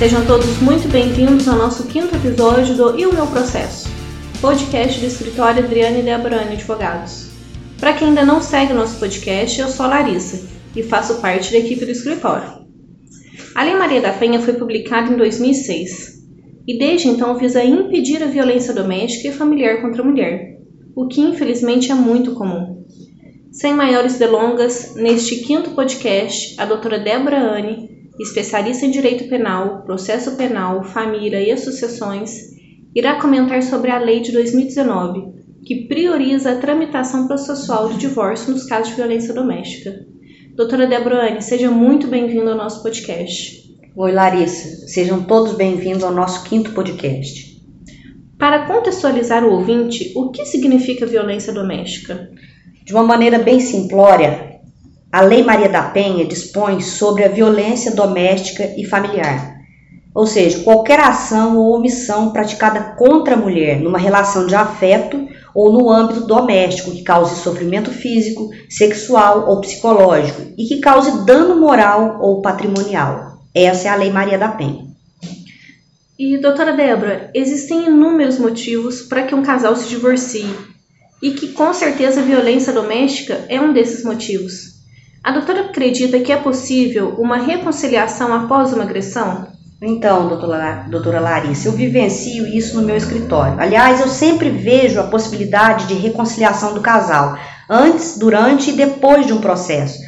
Sejam todos muito bem-vindos ao nosso quinto episódio do E o Meu Processo, podcast do escritório Adriane Debrani Advogados. Para quem ainda não segue o nosso podcast, eu sou a Larissa e faço parte da equipe do escritório. A Lei Maria da Penha foi publicada em 2006 e desde então visa impedir a violência doméstica e familiar contra a mulher, o que infelizmente é muito comum. Sem maiores delongas, neste quinto podcast, a doutora Débora Anne especialista em direito penal, processo penal, família e associações, irá comentar sobre a Lei de 2019, que prioriza a tramitação processual de divórcio nos casos de violência doméstica. Doutora Débora Anne, seja muito bem-vinda ao nosso podcast. Oi, Larissa. Sejam todos bem-vindos ao nosso quinto podcast. Para contextualizar o ouvinte, o que significa violência doméstica? De uma maneira bem simplória, a Lei Maria da Penha dispõe sobre a violência doméstica e familiar, ou seja, qualquer ação ou omissão praticada contra a mulher numa relação de afeto ou no âmbito doméstico que cause sofrimento físico, sexual ou psicológico e que cause dano moral ou patrimonial. Essa é a Lei Maria da Penha. E, doutora Débora, existem inúmeros motivos para que um casal se divorcie e que com certeza a violência doméstica é um desses motivos. A doutora acredita que é possível uma reconciliação após uma agressão? Então, doutora, Larissa, eu vivencio isso no meu escritório. Aliás, eu sempre vejo a possibilidade de reconciliação do casal, antes, durante e depois de um processo.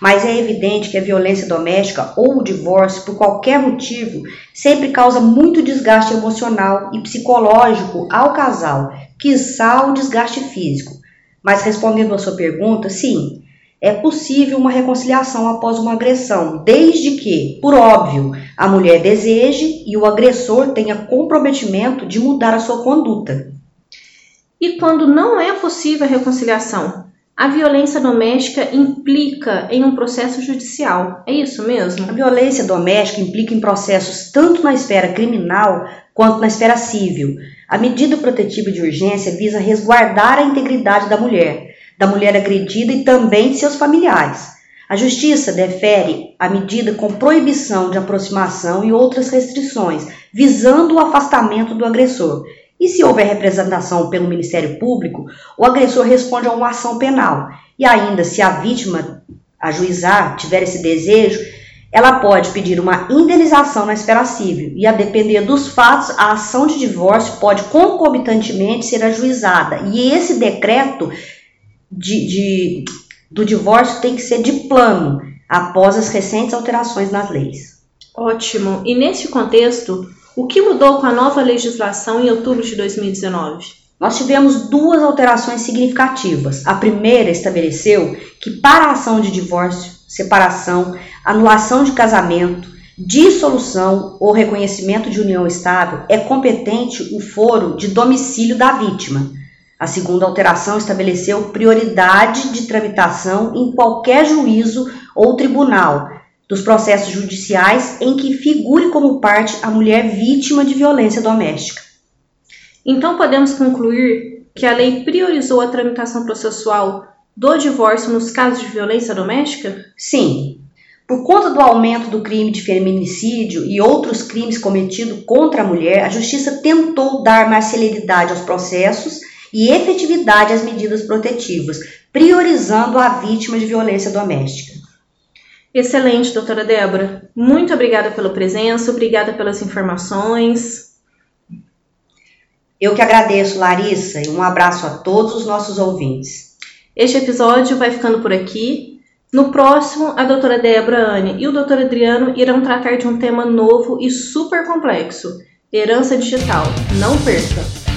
Mas é evidente que a violência doméstica ou o divórcio, por qualquer motivo, sempre causa muito desgaste emocional e psicológico ao casal, quiçá o desgaste físico. Mas respondendo à sua pergunta, sim, é possível uma reconciliação após uma agressão, desde que, por óbvio, a mulher deseje e o agressor tenha comprometimento de mudar a sua conduta. E quando não é possível a reconciliação? A violência doméstica implica em um processo judicial, é isso mesmo? A violência doméstica implica em processos tanto na esfera criminal quanto na esfera civil. A medida protetiva de urgência visa resguardar a integridade da mulher, da mulher agredida e também de seus familiares. A Justiça defere a medida com proibição de aproximação e outras restrições, visando o afastamento do agressor. E se houver representação pelo Ministério Público, o agressor responde a uma ação penal. E ainda, se a vítima ajuizar tiver esse desejo, ela pode pedir uma indenização na esfera civil e, a depender dos fatos, a ação de divórcio pode concomitantemente ser ajuizada. E esse decreto de, de, do divórcio tem que ser de plano, após as recentes alterações nas leis. Ótimo. E neste contexto, o que mudou com a nova legislação em outubro de 2019? Nós tivemos duas alterações significativas. A primeira estabeleceu que, para a ação de divórcio, separação, anulação de casamento, dissolução ou reconhecimento de união estável, é competente o foro de domicílio da vítima a segunda alteração estabeleceu prioridade de tramitação em qualquer juízo ou tribunal dos processos judiciais em que figure como parte a mulher vítima de violência doméstica. Então podemos concluir que a lei priorizou a tramitação processual do divórcio nos casos de violência doméstica? Sim. Por conta do aumento do crime de feminicídio e outros crimes cometidos contra a mulher, a justiça tentou dar mais celeridade aos processos e efetividade às medidas protetivas, priorizando a vítima de violência doméstica. Excelente, doutora Débora. Muito obrigada pela presença, obrigada pelas informações. Eu que agradeço, Larissa, e um abraço a todos os nossos ouvintes. Este episódio vai ficando por aqui. No próximo, a doutora Débora Anne e o doutor Adriano irão tratar de um tema novo e super complexo: herança digital. Não perca!